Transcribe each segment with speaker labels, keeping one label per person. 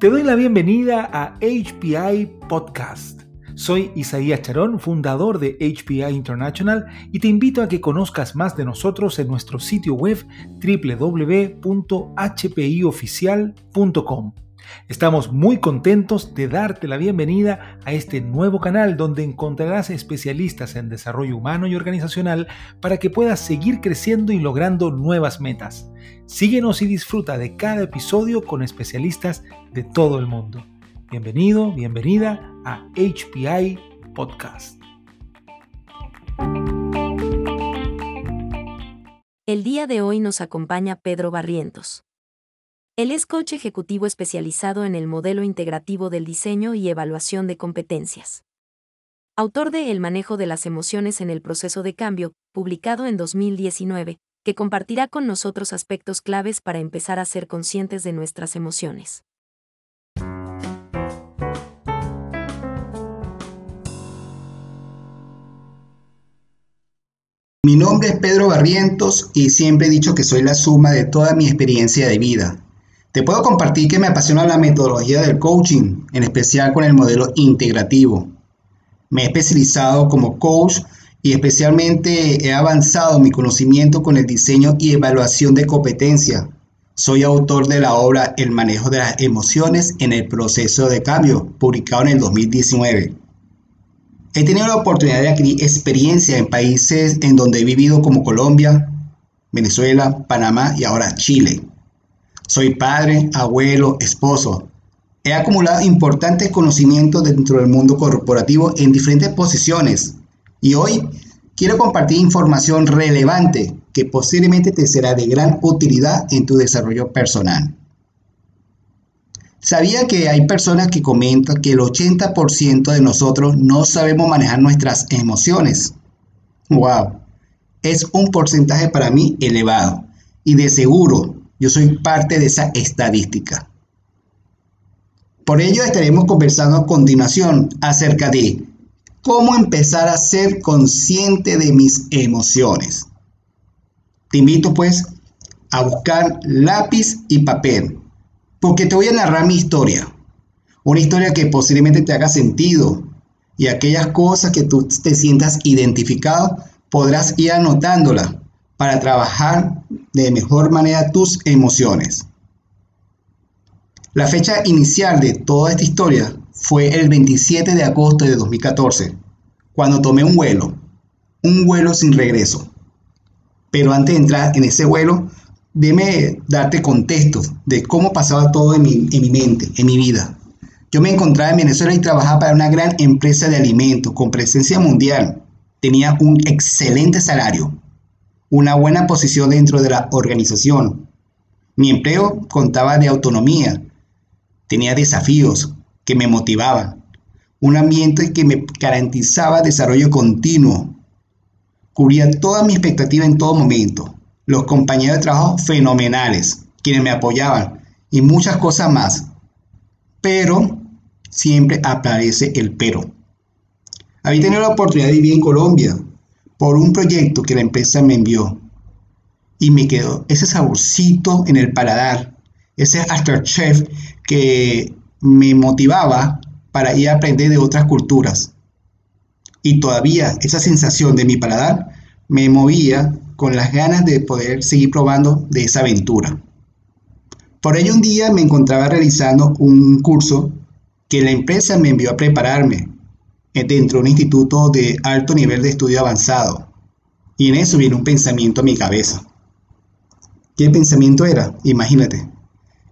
Speaker 1: Te doy la bienvenida a HPI Podcast. Soy Isaías Charón, fundador de HPI International, y te invito a que conozcas más de nosotros en nuestro sitio web www.hpioficial.com. Estamos muy contentos de darte la bienvenida a este nuevo canal donde encontrarás especialistas en desarrollo humano y organizacional para que puedas seguir creciendo y logrando nuevas metas. Síguenos y disfruta de cada episodio con especialistas de todo el mundo. Bienvenido, bienvenida a HPI Podcast.
Speaker 2: El día de hoy nos acompaña Pedro Barrientos. Él es coach ejecutivo especializado en el modelo integrativo del diseño y evaluación de competencias. Autor de El manejo de las emociones en el proceso de cambio, publicado en 2019, que compartirá con nosotros aspectos claves para empezar a ser conscientes de nuestras emociones.
Speaker 3: Mi nombre es Pedro Barrientos y siempre he dicho que soy la suma de toda mi experiencia de vida te puedo compartir que me apasiona la metodología del coaching, en especial con el modelo integrativo. Me he especializado como coach y especialmente he avanzado mi conocimiento con el diseño y evaluación de competencia. Soy autor de la obra El manejo de las emociones en el proceso de cambio, publicado en el 2019. He tenido la oportunidad de adquirir experiencia en países en donde he vivido como Colombia, Venezuela, Panamá y ahora Chile. Soy padre, abuelo, esposo. He acumulado importantes conocimientos dentro del mundo corporativo en diferentes posiciones y hoy quiero compartir información relevante que posiblemente te será de gran utilidad en tu desarrollo personal. ¿Sabía que hay personas que comentan que el 80% de nosotros no sabemos manejar nuestras emociones? ¡Wow! Es un porcentaje para mí elevado y de seguro yo soy parte de esa estadística. Por ello estaremos conversando a continuación acerca de cómo empezar a ser consciente de mis emociones. Te invito pues a buscar lápiz y papel, porque te voy a narrar mi historia. Una historia que posiblemente te haga sentido y aquellas cosas que tú te sientas identificado, podrás ir anotándola para trabajar de mejor manera tus emociones. La fecha inicial de toda esta historia fue el 27 de agosto de 2014, cuando tomé un vuelo, un vuelo sin regreso. Pero antes de entrar en ese vuelo, déme darte contexto de cómo pasaba todo en mi, en mi mente, en mi vida. Yo me encontraba en Venezuela y trabajaba para una gran empresa de alimentos con presencia mundial. Tenía un excelente salario, una buena posición dentro de la organización. Mi empleo contaba de autonomía, tenía desafíos que me motivaban, un ambiente que me garantizaba desarrollo continuo, cubría toda mi expectativa en todo momento, los compañeros de trabajo fenomenales, quienes me apoyaban y muchas cosas más. Pero siempre aparece el pero. Había tenido la oportunidad de vivir en Colombia, por un proyecto que la empresa me envió. Y me quedó ese saborcito en el paladar, ese afterchef que me motivaba para ir a aprender de otras culturas. Y todavía esa sensación de mi paladar me movía con las ganas de poder seguir probando de esa aventura. Por ello un día me encontraba realizando un curso que la empresa me envió a prepararme dentro de un instituto de alto nivel de estudio avanzado. Y en eso viene un pensamiento a mi cabeza. ¿Qué pensamiento era? Imagínate.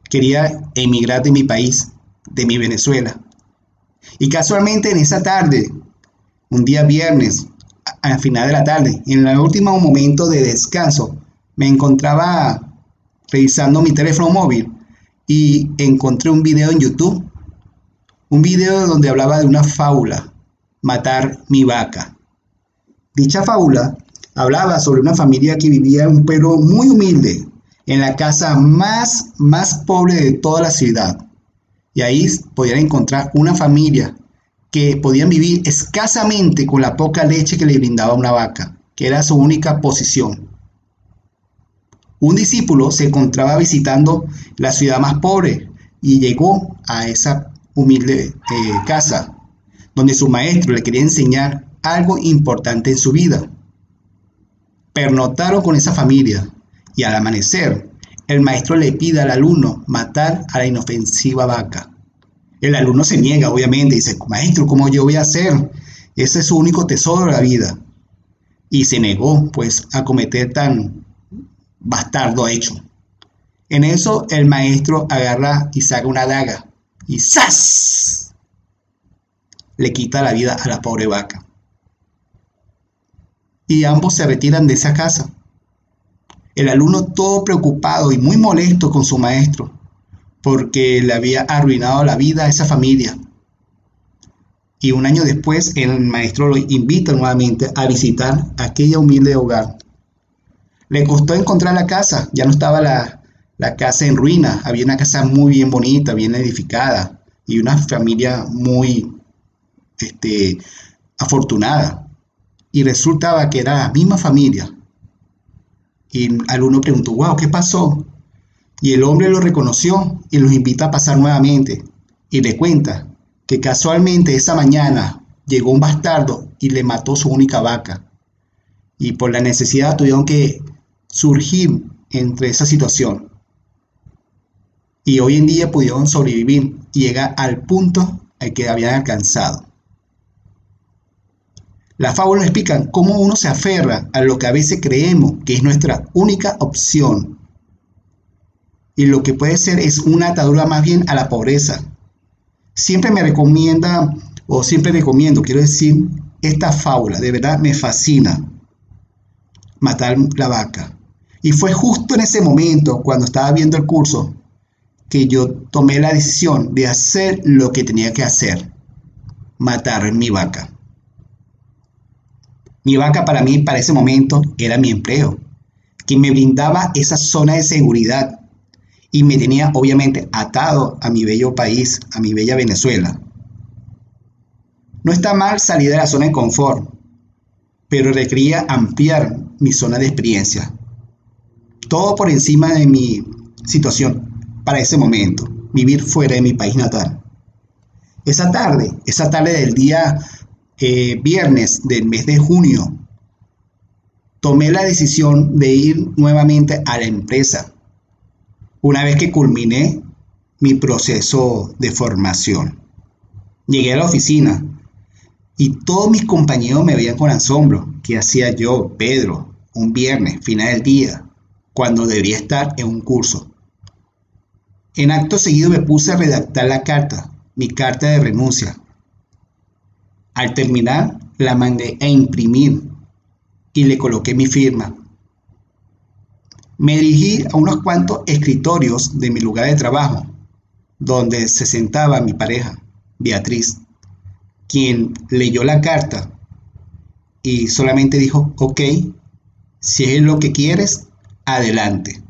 Speaker 3: Quería emigrar de mi país, de mi Venezuela. Y casualmente en esa tarde, un día viernes, al final de la tarde, en el último momento de descanso, me encontraba revisando mi teléfono móvil y encontré un video en YouTube. Un video donde hablaba de una fábula matar mi vaca. Dicha fábula hablaba sobre una familia que vivía en un pueblo muy humilde, en la casa más, más pobre de toda la ciudad. Y ahí podían encontrar una familia que podían vivir escasamente con la poca leche que le brindaba una vaca, que era su única posición. Un discípulo se encontraba visitando la ciudad más pobre y llegó a esa humilde eh, casa donde su maestro le quería enseñar algo importante en su vida. Pernotaron con esa familia y al amanecer el maestro le pide al alumno matar a la inofensiva vaca. El alumno se niega, obviamente, y dice, maestro, ¿cómo yo voy a hacer? Ese es su único tesoro de la vida. Y se negó, pues, a cometer tan bastardo hecho. En eso el maestro agarra y saca una daga y ¡zas! Le quita la vida a la pobre vaca. Y ambos se retiran de esa casa. El alumno todo preocupado y muy molesto con su maestro, porque le había arruinado la vida a esa familia. Y un año después el maestro lo invita nuevamente a visitar aquella humilde hogar. Le costó encontrar la casa, ya no estaba la, casa en ruina, había una casa muy bien bonita, bien edificada y una familia muy este, afortunada. Y resultaba que era la misma familia. Y el alumno preguntó, wow, ¿qué pasó? Y el hombre lo reconoció y los invita a pasar nuevamente. Y le cuenta que casualmente esa mañana llegó un bastardo y le mató su única vaca. Y por la necesidad tuvieron que surgir entre esa situación. Y hoy en día pudieron sobrevivir y llegar al punto al que habían alcanzado. Las fábulas explican cómo uno se aferra a lo que a veces creemos que es nuestra única opción. Y lo que puede ser es una atadura más bien a la pobreza. Siempre me recomienda, o siempre recomiendo, quiero decir, esta fábula, de verdad me fascina. Matar la vaca. Y fue justo en ese momento, cuando estaba viendo el curso, que yo tomé la decisión de hacer lo que tenía que hacer. Matar mi vaca. Mi vaca para mí, para ese momento, era mi empleo, que me brindaba esa zona de seguridad y me tenía obviamente atado a mi bello país, a mi bella Venezuela. No está mal salir de la zona de confort, pero requería ampliar mi zona de experiencia. Todo por encima de mi situación para ese momento, vivir fuera de mi país natal. Esa tarde, esa tarde del día eh, viernes del mes de junio, tomé la decisión de ir nuevamente a la empresa, una vez que culminé mi proceso de formación. Llegué a la oficina y todos mis compañeros me veían con asombro. ¿Qué hacía yo, Pedro, un viernes, final del día, cuando debería estar en un curso? En acto seguido me puse a redactar la carta, mi carta de renuncia, al terminar, la mandé a imprimir y le coloqué mi firma. Me dirigí a unos cuantos escritorios de mi lugar de trabajo, donde se sentaba mi pareja, Beatriz, quien leyó la carta y solamente dijo, ok, si es lo que quieres, adelante.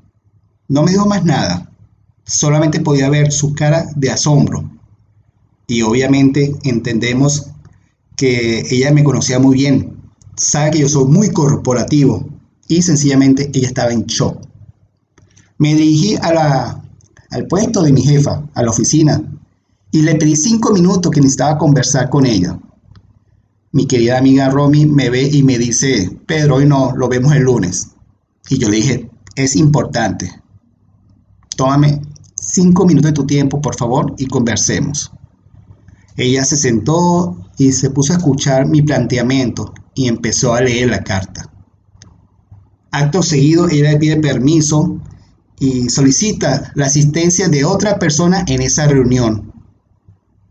Speaker 3: No me dijo más nada, solamente podía ver su cara de asombro. Y obviamente entendemos que ella me conocía muy bien, sabe que yo soy muy corporativo y sencillamente ella estaba en shock. Me dirigí a la, al puesto de mi jefa, a la oficina, y le pedí cinco minutos que necesitaba conversar con ella. Mi querida amiga Romy me ve y me dice, Pedro, hoy no, lo vemos el lunes. Y yo le dije, es importante. Tómame cinco minutos de tu tiempo, por favor, y conversemos. Ella se sentó y se puso a escuchar mi planteamiento y empezó a leer la carta. Acto seguido, ella pide permiso y solicita la asistencia de otra persona en esa reunión.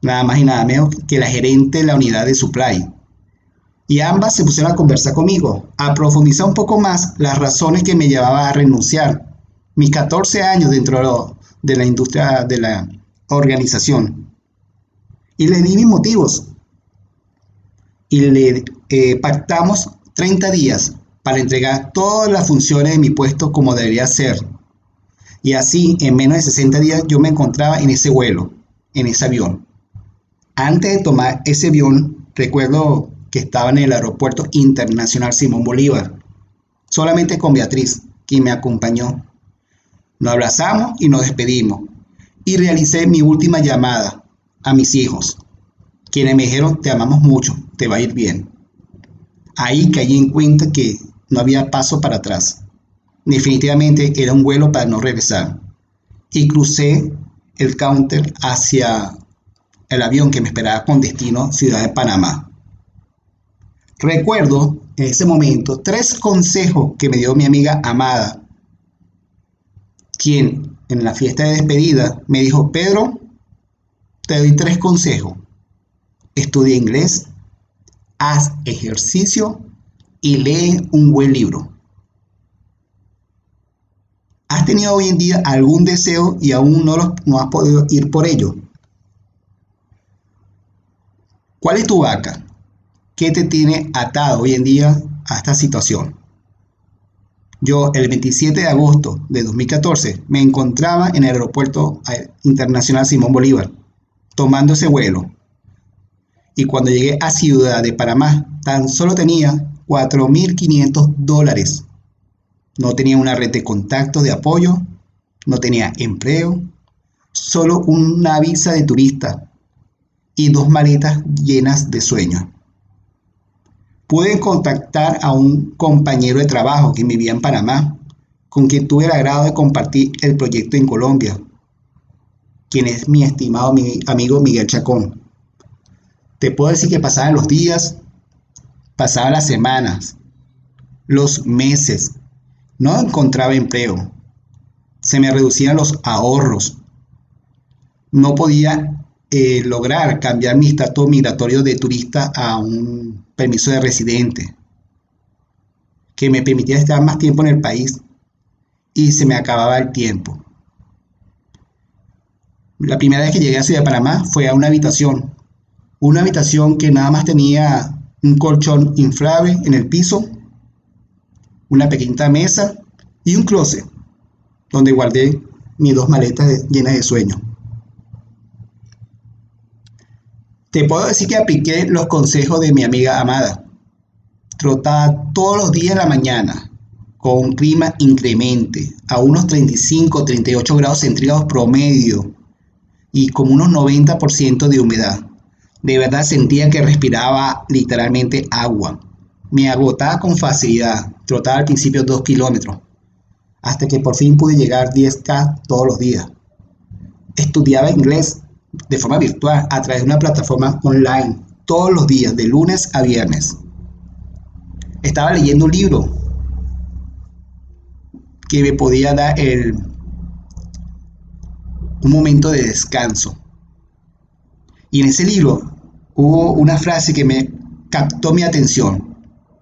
Speaker 3: Nada más y nada menos que la gerente de la unidad de supply. Y ambas se pusieron a conversar conmigo, a profundizar un poco más las razones que me llevaban a renunciar. Mis 14 años dentro de la industria de la organización. Y le di mis motivos y le eh, pactamos 30 días para entregar todas las funciones de mi puesto como debería ser. Y así, en menos de 60 días, yo me encontraba en ese vuelo, en ese avión. Antes de tomar ese avión, recuerdo que estaba en el aeropuerto internacional Simón Bolívar, solamente con Beatriz, quien me acompañó. Nos abrazamos y nos despedimos. y realicé mi última llamada a mis hijos, quienes me dijeron, te amamos mucho, te va a ir bien. Ahí caí en cuenta que no había paso para atrás. Definitivamente era un vuelo para no regresar. Y crucé el counter hacia el avión que me esperaba con destino Ciudad de Panamá. Recuerdo en ese momento tres consejos que me dio mi amiga Amada, quien en la fiesta de despedida me dijo, Pedro, te doy tres consejos. Estudia inglés, haz ejercicio y lee un buen libro. ¿Has tenido hoy en día algún deseo y aún no, has podido ir por ello? ¿Cuál es tu vaca? ¿Qué te tiene atado hoy en día a esta situación? Yo el 27 de agosto de 2014 me encontraba en el aeropuerto internacional Simón Bolívar, tomando ese vuelo. Y cuando llegué a Ciudad de Panamá, tan solo tenía 4.500 dólares. No tenía una red de contactos de apoyo, no tenía empleo, solo una visa de turista y dos maletas llenas de sueños. Pude contactar a un compañero de trabajo que vivía en Panamá, con quien tuve el agrado de compartir el proyecto en Colombia, quien es mi estimado amigo Miguel Chacón. Te puedo decir que pasaban los días, pasaban las semanas, los meses, no encontraba empleo, se me reducían los ahorros, no podía eh, lograr cambiar mi estatus migratorio de turista a un permiso de residente, que me permitiera estar más tiempo en el país y se me acababa el tiempo. La primera vez que llegué a Ciudad de Panamá fue a una habitación, una habitación que nada más tenía un colchón inflable en el piso, una pequeñita mesa y un closet donde guardé mis dos maletas llenas de sueño. Te puedo decir que apliqué los consejos de mi amiga Amada. Trotaba todos los días en la mañana con un clima incremente a unos 35, 38 grados centígrados promedio y con unos 90% de humedad. De verdad sentía que respiraba literalmente agua. Me agotaba con facilidad. Trotaba al principio 2 kilómetros hasta que por fin pude llegar 10K todos los días. Estudiaba inglés de forma virtual a través de una plataforma online todos los días, de lunes a viernes. Estaba leyendo un libro que me podía dar el, un momento de descanso. Y en ese libro hubo una frase que me captó mi atención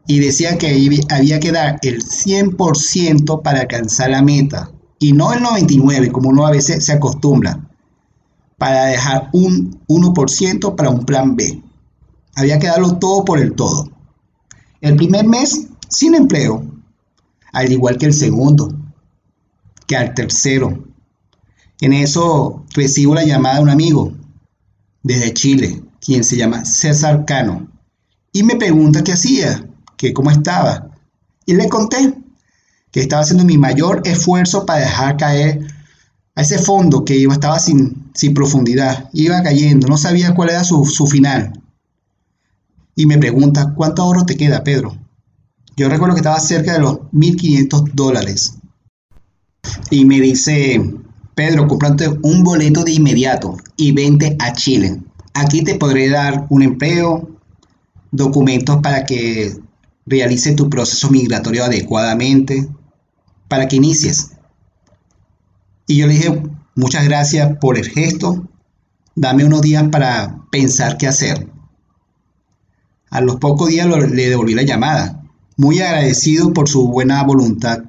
Speaker 3: y decía que había que dar el 100% para alcanzar la meta y no el 99% como uno a veces se acostumbra para dejar un 1% para un plan B. Había que darlo todo por el todo. El primer mes sin empleo, al igual que el segundo, que al tercero. En eso recibo la llamada de un amigo desde Chile, quien se llama César Cano, y me pregunta qué hacía, que cómo estaba. Y le conté que estaba haciendo mi mayor esfuerzo para dejar caer a ese fondo que iba, estaba sin, sin profundidad, iba cayendo, no sabía cuál era su, su final. Y me pregunta, ¿cuánto ahorro te queda, Pedro? Yo recuerdo que estaba cerca de los 1.500 dólares. Y me dice, Pedro, comprate un boleto de inmediato y vente a Chile. Aquí te podré dar un empleo, documentos para que realice tu proceso migratorio adecuadamente, para que inicies. Y yo le dije, muchas gracias por el gesto, dame unos días para pensar qué hacer. A los pocos días le devolví la llamada, muy agradecido por su buena voluntad,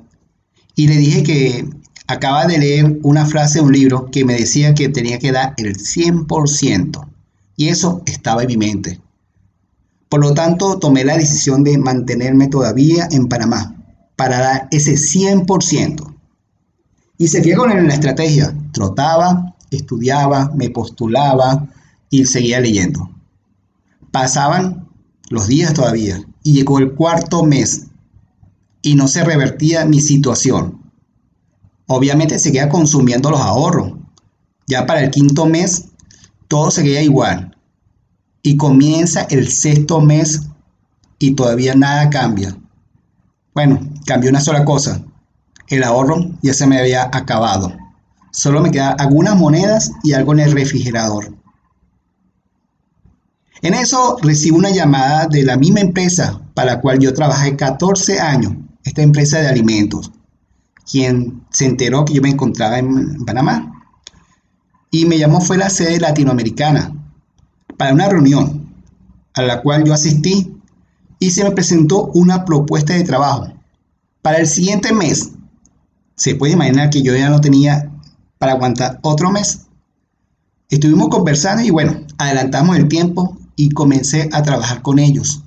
Speaker 3: y le dije que acaba de leer una frase de un libro que me decía que tenía que dar el 100%, y eso estaba en mi mente. Por lo tanto, tomé la decisión de mantenerme todavía en Panamá para dar ese 100%. Y seguía con la estrategia. Trotaba, estudiaba, me postulaba y seguía leyendo. Pasaban los días todavía y llegó el cuarto mes y no se revertía mi situación. Obviamente seguía consumiendo los ahorros, Ya para el quinto mes, todo seguía igual. Y comienza el sexto mes y todavía nada cambia. Bueno, cambió una sola cosa. El ahorro ya se me había acabado. Solo me quedaban algunas monedas y algo en el refrigerador. En eso recibo una llamada de la misma empresa para la cual yo trabajé 14 años, esta empresa de alimentos, quien se enteró que yo me encontraba en Panamá. Y me llamó fue la sede latinoamericana para una reunión a la cual yo asistí y se me presentó una propuesta de trabajo para el siguiente mes. Se puede imaginar que yo ya no tenía para aguantar otro mes. Estuvimos conversando y bueno, adelantamos el tiempo y comencé a trabajar con ellos.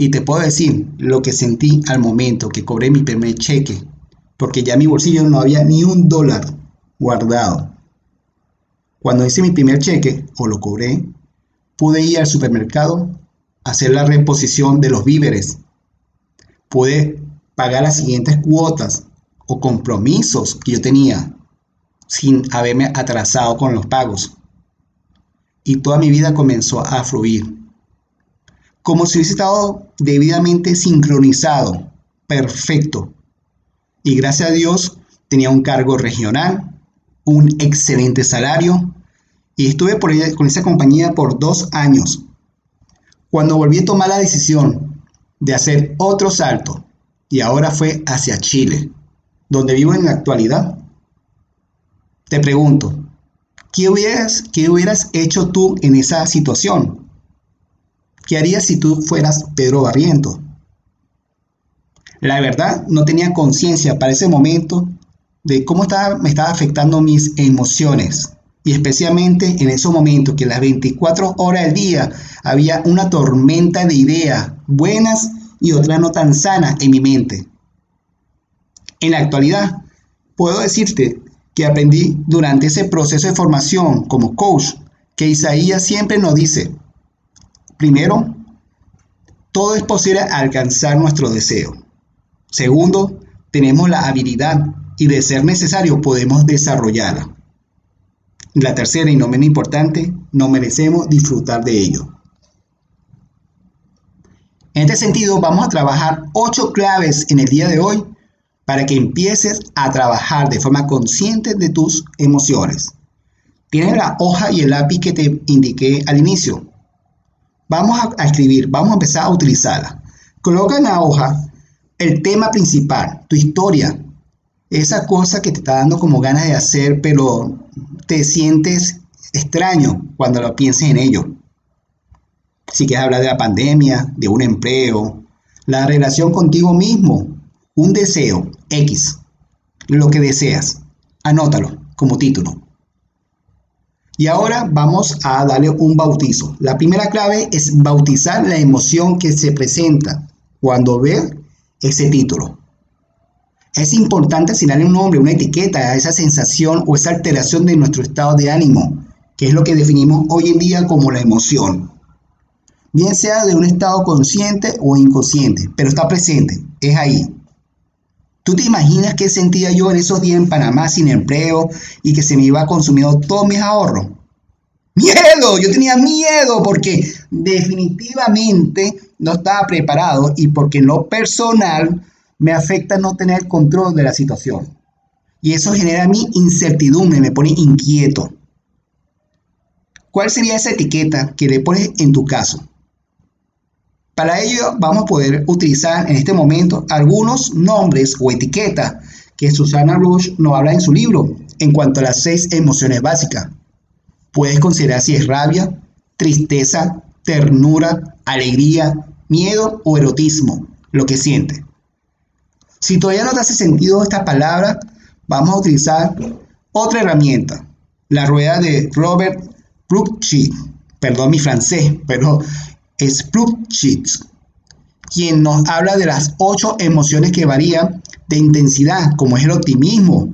Speaker 3: Y te puedo decir lo que sentí al momento que cobré mi primer cheque, porque ya en mi bolsillo no había ni un dólar guardado. Cuando hice mi primer cheque, o lo cobré, pude ir al supermercado, hacer la reposición de los víveres, pude pagar las siguientes cuotas o compromisos que yo tenía sin haberme atrasado con los pagos y toda mi vida comenzó a fluir. Como si hubiese estado debidamente sincronizado, perfecto. Y gracias a Dios tenía un cargo regional, un excelente salario y estuve con esa compañía por dos años. Cuando volví a tomar la decisión de hacer otro salto y ahora fue hacia Chile, donde vivo en la actualidad, te pregunto, ¿Qué hubieras, ¿Qué hubieras hecho tú en esa situación? ¿Qué harías si tú fueras Pedro Barriento? La verdad, no tenía conciencia para ese momento de cómo estaba, me estaba afectando mis emociones. Y especialmente en esos momentos que las 24 horas del día había una tormenta de ideas buenas y otras no tan sanas en mi mente. En la actualidad, puedo decirte que aprendí durante ese proceso de formación como coach, que Isaías siempre nos dice, primero, todo es posible alcanzar nuestro deseo. Segundo, tenemos la habilidad y de ser necesario podemos desarrollarla. La tercera y no menos importante, no merecemos disfrutar de ello. En este sentido, vamos a trabajar ocho claves en el día de hoy para que empieces a trabajar de forma consciente de tus emociones. Tienes la hoja y el lápiz que te indiqué al inicio. Vamos a, escribir, vamos a empezar a utilizarla. Coloca en la hoja el tema principal, tu historia, esa cosa que te está dando como ganas de hacer, pero te sientes extraño cuando lo pienses en ello. Si quieres hablar de la pandemia, de un empleo, la relación contigo mismo, un deseo X, lo que deseas. Anótalo como título. Y ahora vamos a darle un bautizo. La primera clave es bautizar la emoción que se presenta cuando ve ese título. Es importante asignarle un nombre, una etiqueta a esa sensación o esa alteración de nuestro estado de ánimo, que es lo que definimos hoy en día como la emoción. Bien sea de un estado consciente o inconsciente, pero está presente, es ahí. ¿Tú te imaginas qué sentía yo en esos días en Panamá sin empleo y que se me iba consumiendo todos mis ahorros? Miedo, yo tenía miedo porque definitivamente no estaba preparado y porque en lo personal me afecta no tener control de la situación. Y eso genera mi incertidumbre, me pone inquieto. ¿Cuál sería esa etiqueta que le pones en tu caso? Para ello vamos a poder utilizar en este momento algunos nombres o etiquetas que Susana Rush nos habla en su libro en cuanto a las seis emociones básicas. Puedes considerar si es rabia, tristeza, ternura, alegría, miedo o erotismo, lo que siente. Si todavía no te hace sentido esta palabra, vamos a utilizar otra herramienta, la rueda de Robert Brucci. Perdón mi francés, pero es quien nos habla de las ocho emociones que varían de intensidad, como es el optimismo,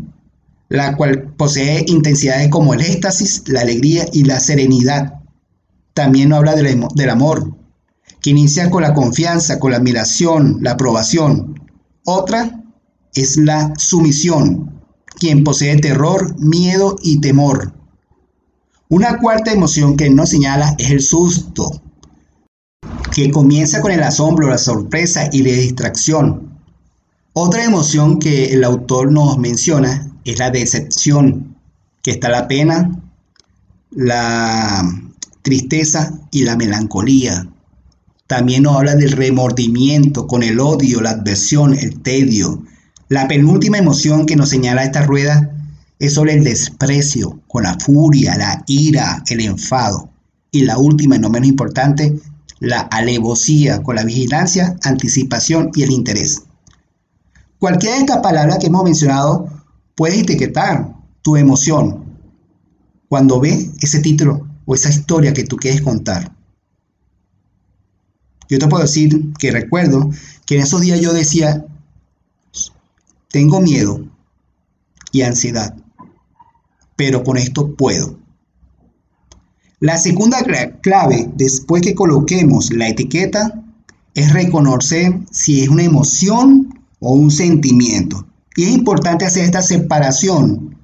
Speaker 3: la cual posee intensidades como el éxtasis, la alegría y la serenidad. También nos habla del, amor, que inicia con la confianza, con la admiración, la aprobación. Otra es la sumisión, quien posee terror, miedo y temor. Una cuarta emoción que nos señala es el susto, que comienza con el asombro, la sorpresa y la distracción. Otra emoción que el autor nos menciona es la decepción, que está la pena, la tristeza y la melancolía. También nos habla del remordimiento con el odio, la adversión, el tedio. La penúltima emoción que nos señala esta rueda es sobre el desprecio, con la furia, la ira, el enfado. Y la última y no menos importante, la alevosía, con la vigilancia, anticipación y el interés. Cualquiera de estas palabras que hemos mencionado puede etiquetar tu emoción cuando ve ese título o esa historia que tú quieres contar. Yo te puedo decir que recuerdo que en esos días yo decía, tengo miedo y ansiedad, pero con esto puedo. La segunda clave después que coloquemos la etiqueta es reconocer si es una emoción o un sentimiento. Y es importante hacer esta separación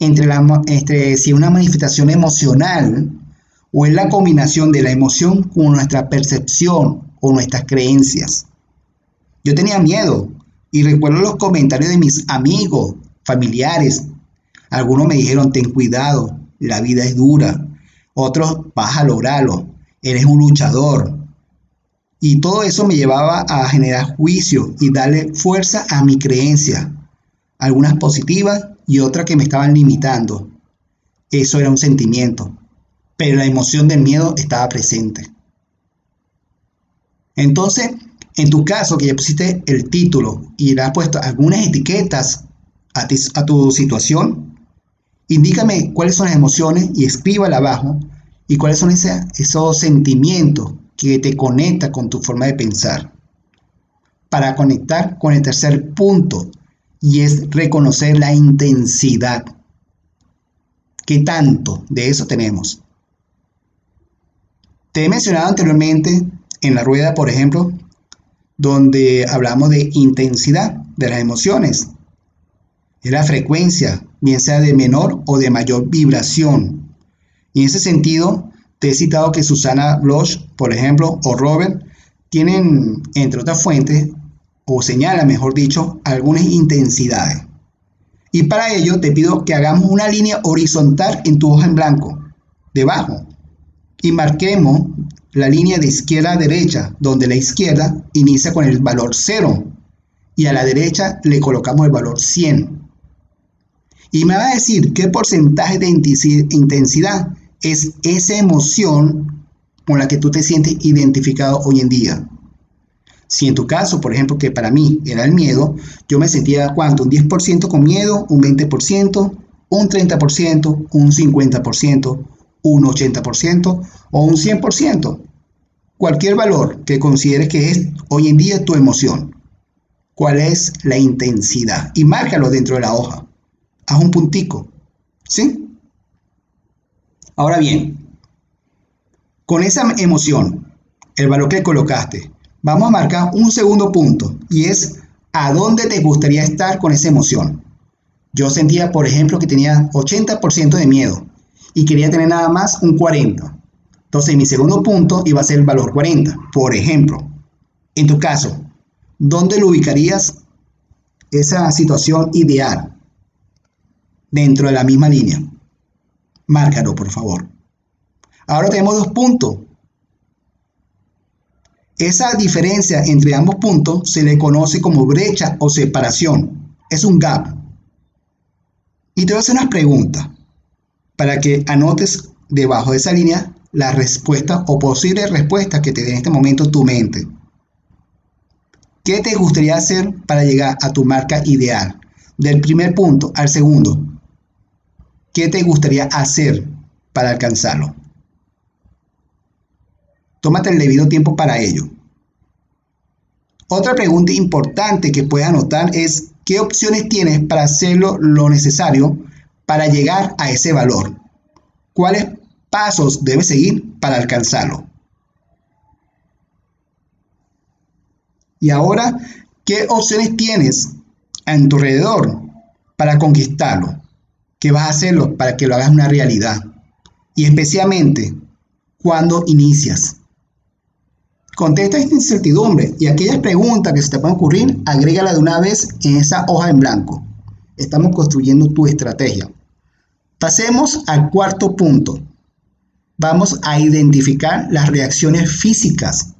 Speaker 3: entre, entre si es una manifestación emocional o es la combinación de la emoción con nuestra percepción o nuestras creencias. Yo tenía miedo y recuerdo los comentarios de mis amigos, familiares. Algunos me dijeron, ten cuidado, la vida es dura. Otros, vas a lograrlo, eres un luchador. Y todo eso me llevaba a generar juicio y darle fuerza a mi creencia. Algunas positivas y otras que me estaban limitando. Eso era un sentimiento, pero la emoción del miedo estaba presente. Entonces, en tu caso, que ya pusiste el título y le has puesto algunas etiquetas a, tu situación, indícame cuáles son las emociones y escríbala abajo y cuáles son esos sentimientos que te conectan con tu forma de pensar. Para conectar con el tercer punto, y es reconocer la intensidad. ¿Qué tanto de eso tenemos? Te he mencionado anteriormente en la rueda, por ejemplo, donde hablamos de intensidad de las emociones. Es la frecuencia, bien sea de menor o de mayor vibración. En ese sentido, te he citado que Susana Bloch, por ejemplo, o Robert, tienen, entre otras fuentes, o señala, mejor dicho, algunas intensidades. Y para ello te pido que hagamos una línea horizontal en tu hoja en blanco, debajo, y marquemos la línea de izquierda a derecha, donde la izquierda inicia con el valor 0 y a la derecha le colocamos el valor 100. Y me va a decir qué porcentaje de intensidad es esa emoción con la que tú te sientes identificado hoy en día. Si en tu caso, por ejemplo, que para mí era el miedo, yo me sentía cuánto, un 10% con miedo, un 20%, un 30%, un 50%, un 80% o un 100%. Cualquier valor que consideres que es hoy en día tu emoción. ¿Cuál es la intensidad? Y márcalo dentro de la hoja. Haz un puntico. ¿Sí? Ahora bien, con esa emoción, el valor que colocaste, vamos a marcar un segundo punto y es a dónde te gustaría estar con esa emoción. Yo sentía, por ejemplo, que tenía 80% de miedo y quería tener nada más un 40. Entonces, mi segundo punto iba a ser el valor 40. Por ejemplo, en tu caso, ¿dónde lo ubicarías esa situación ideal dentro de la misma línea? Márcalo, por favor. Ahora tenemos dos puntos. Esa diferencia entre ambos puntos se le conoce como brecha o separación. Es un gap. Y te voy a hacer unas preguntas para que anotes debajo de esa línea la respuesta o posible respuesta que te dé en este momento tu mente. ¿Qué te gustaría hacer para llegar a tu marca ideal? Del primer punto al segundo. ¿Qué te gustaría hacer para alcanzarlo? Tómate el debido tiempo para ello. Otra pregunta importante que puedes anotar es qué opciones tienes para hacerlo lo necesario para llegar a ese valor. ¿Cuáles pasos debes seguir para alcanzarlo? Y ahora, ¿qué opciones tienes en tu alrededor para conquistarlo? ¿Qué vas a hacerlo para que lo hagas una realidad? Y especialmente, ¿cuándo inicias? Contesta esta incertidumbre y aquellas preguntas que se te puedan ocurrir, agrégala de una vez en esa hoja en blanco. Estamos construyendo tu estrategia. Pasemos al cuarto punto. Vamos a identificar las reacciones físicas.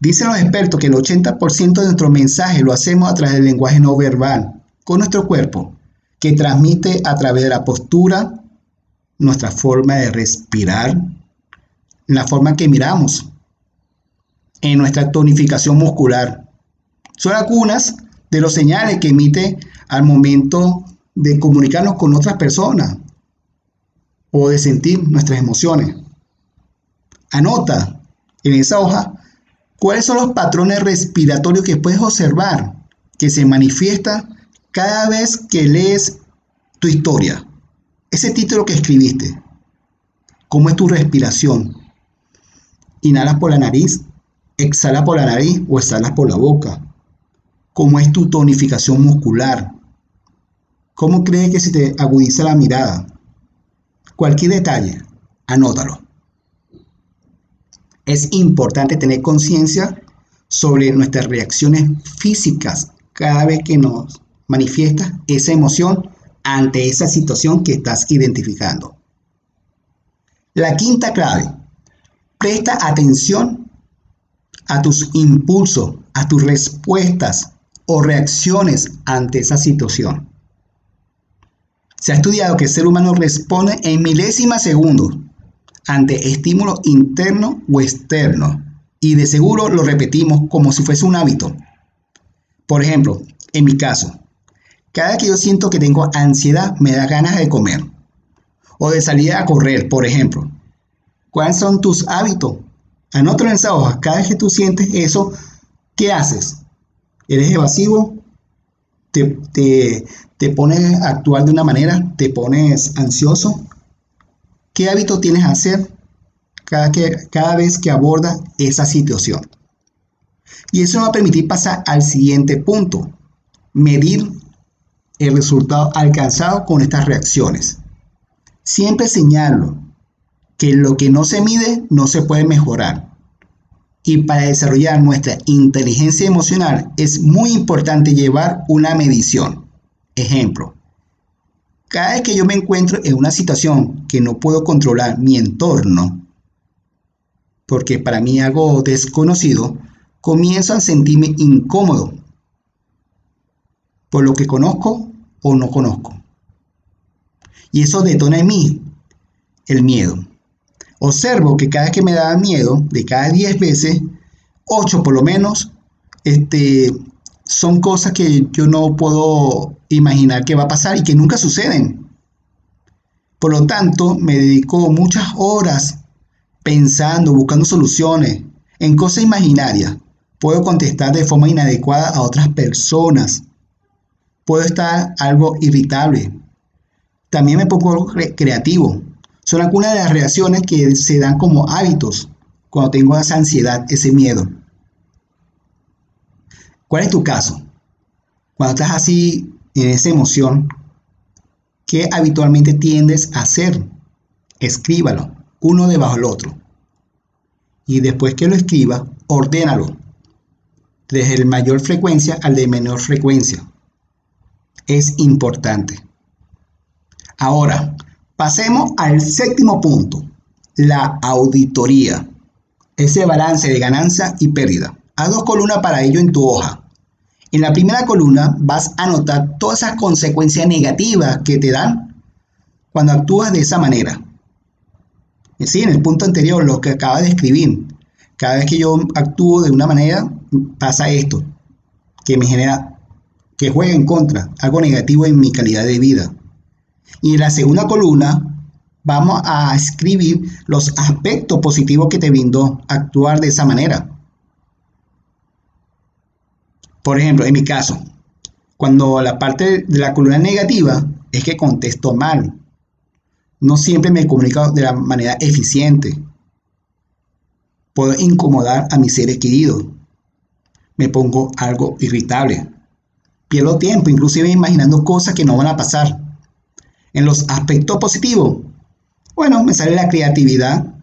Speaker 3: Dicen los expertos que el 80% de nuestro mensaje lo hacemos a través del lenguaje no verbal, con nuestro cuerpo, que transmite a través de la postura, nuestra forma de respirar, la forma que miramos, en nuestra tonificación muscular. Son algunas de los señales que emite al momento de comunicarnos con otras personas o de sentir nuestras emociones. Anota en esa hoja cuáles son los patrones respiratorios que puedes observar que se manifiesta cada vez que lees tu historia. Ese título que escribiste. ¿Cómo es tu respiración? Inhalas por la nariz, exhala por la nariz o exhalas por la boca. ¿Cómo es tu tonificación muscular? ¿Cómo crees que se te agudiza la mirada? Cualquier detalle, anótalo. Es importante tener conciencia sobre nuestras reacciones físicas cada vez que nos manifiesta esa emoción ante esa situación que estás identificando. La quinta clave, presta atención a tus impulsos, a tus respuestas o reacciones ante esa situación. Se ha estudiado que el ser humano responde en milésimas segundos ante estímulos internos o externos y de seguro lo repetimos como si fuese un hábito. Por ejemplo, en mi caso, cada que yo siento que tengo ansiedad me da ganas de comer o de salir a correr, por ejemplo. ¿Cuáles son tus hábitos? Anótalo en esa hoja. Cada vez que tú sientes eso, ¿qué haces? ¿Eres evasivo? ¿Te, te, pones a actuar de una manera? ¿Te pones ansioso? ¿Qué hábito tienes a hacer cada, que, cada vez que aborda esa situación? Y eso nos va a permitir pasar al siguiente punto, medir el resultado alcanzado con estas reacciones. Siempre señalo que lo que no se mide no se puede mejorar. Y para desarrollar nuestra inteligencia emocional es muy importante llevar una medición. Ejemplo, cada vez que yo me encuentro en una situación que no puedo controlar mi entorno, porque para mí algo desconocido, comienzo a sentirme incómodo por lo que conozco o no conozco. Y eso detona en mí el miedo. Observo que cada vez que me da miedo, de cada 10 veces, 8 por lo menos, este, son cosas que yo no puedo imaginar que va a pasar y que nunca suceden. Por lo tanto, me dedico muchas horas pensando, buscando soluciones en cosas imaginarias. Puedo contestar de forma inadecuada a otras personas. Puedo estar algo irritable. También me pongo creativo. Son algunas de las reacciones que se dan como hábitos cuando tengo esa ansiedad, ese miedo. ¿Cuál es tu caso? Cuando estás así en esa emoción, ¿qué habitualmente tiendes a hacer? Escríbalo, uno debajo del otro. Y después que lo escriba, ordénalo, desde el mayor frecuencia al de menor frecuencia. Es importante. Ahora, pasemos al séptimo punto, la auditoría. Ese balance de ganancia y pérdida. Haz dos columnas para ello en tu hoja. En la primera columna vas a anotar todas esas consecuencias negativas que te dan cuando actúas de esa manera. Sí, en el punto anterior, lo que acaba de escribir. Cada vez que yo actúo de una manera, pasa esto, que me genera, que juega en contra, algo negativo en mi calidad de vida. Y en la segunda columna vamos a escribir los aspectos positivos que te brindó actuar de esa manera. Por ejemplo, en mi caso, cuando la parte de la columna negativa es que contesto mal. No siempre me comunico de la manera eficiente. Puedo incomodar a mis seres queridos. Me pongo algo irritable. Pierdo tiempo, inclusive imaginando cosas que no van a pasar. En los aspectos positivos, bueno, me sale la creatividad,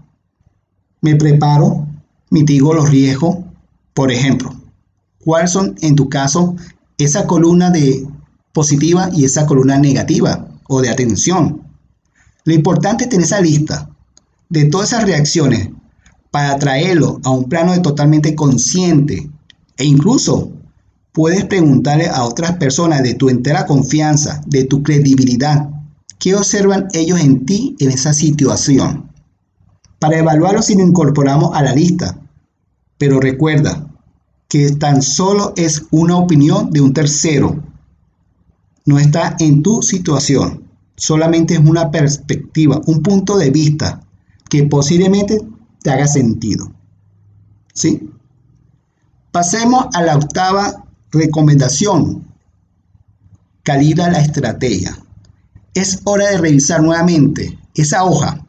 Speaker 3: me preparo, mitigo los riesgos. Por ejemplo, ¿cuáles son en tu caso esa columna de positiva y esa columna negativa o de atención? Lo importante es tener esa lista de todas esas reacciones para traerlo a un plano de totalmente consciente e incluso puedes preguntarle a otras personas de tu entera confianza, de tu credibilidad, qué observan ellos en ti en esa situación. Para evaluarlo si lo incorporamos a la lista. Pero recuerda que tan solo es una opinión de un tercero. No está en tu situación. Solamente es una perspectiva, un punto de vista que posiblemente te haga sentido. ¿Sí? Pasemos a la octava recomendación. Calibra la estrategia. Es hora de revisar nuevamente esa hoja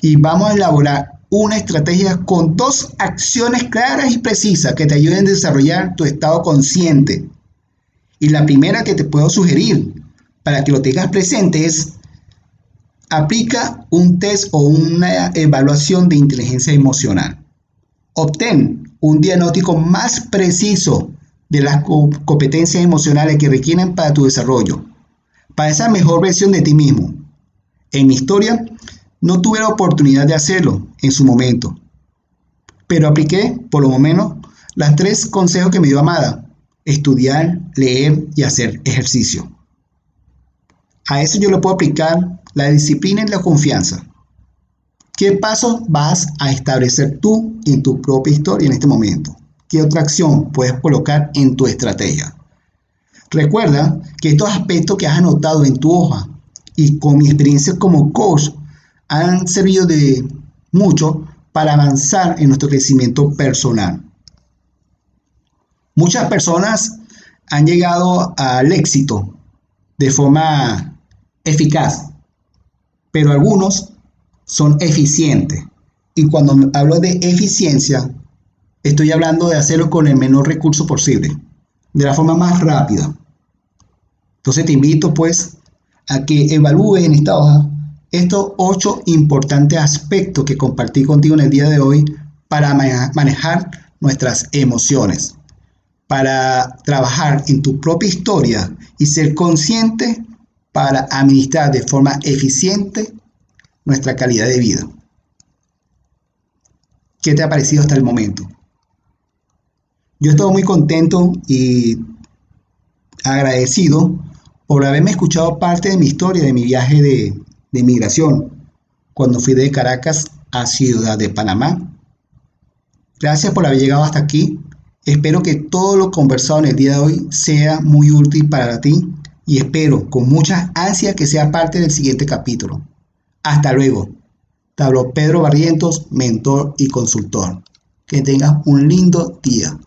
Speaker 3: y vamos a elaborar una estrategia con dos acciones claras y precisas que te ayuden a desarrollar tu estado consciente. Y la primera que te puedo sugerir para que lo tengas presente es aplica un test o una evaluación de inteligencia emocional. Obtén un diagnóstico más preciso de las competencias emocionales que requieren para tu desarrollo, para esa mejor versión de ti mismo. En mi historia, no tuve la oportunidad de hacerlo en su momento, pero apliqué, por lo menos, las tres consejos que me dio Amada, estudiar, leer y hacer ejercicio. A eso yo le puedo aplicar la disciplina y la confianza. ¿Qué pasos vas a establecer tú en tu propia historia en este momento? ¿Qué otra acción puedes colocar en tu estrategia? Recuerda que estos aspectos que has anotado en tu hoja y con mi experiencia como coach han servido de mucho para avanzar en nuestro crecimiento personal. Muchas personas han llegado al éxito de forma eficaz, pero algunos son eficientes. Y cuando hablo de eficiencia, estoy hablando de hacerlo con el menor recurso posible, de la forma más rápida. Entonces te invito pues a que evalúes en esta hoja estos ocho importantes aspectos que compartí contigo en el día de hoy para manejar nuestras emociones, para trabajar en tu propia historia y ser consciente para administrar de forma eficiente nuestra calidad de vida. ¿Qué te ha parecido hasta el momento? Yo estoy muy contento y agradecido por haberme escuchado parte de mi historia, de mi viaje de, migración, cuando fui de Caracas a Ciudad de Panamá. Gracias por haber llegado hasta aquí. Espero que todo lo conversado en el día de hoy sea muy útil para ti y espero con mucha ansia que sea parte del siguiente capítulo. Hasta luego. Te Pedro Barrientos, mentor y consultor. Que tengas un lindo día.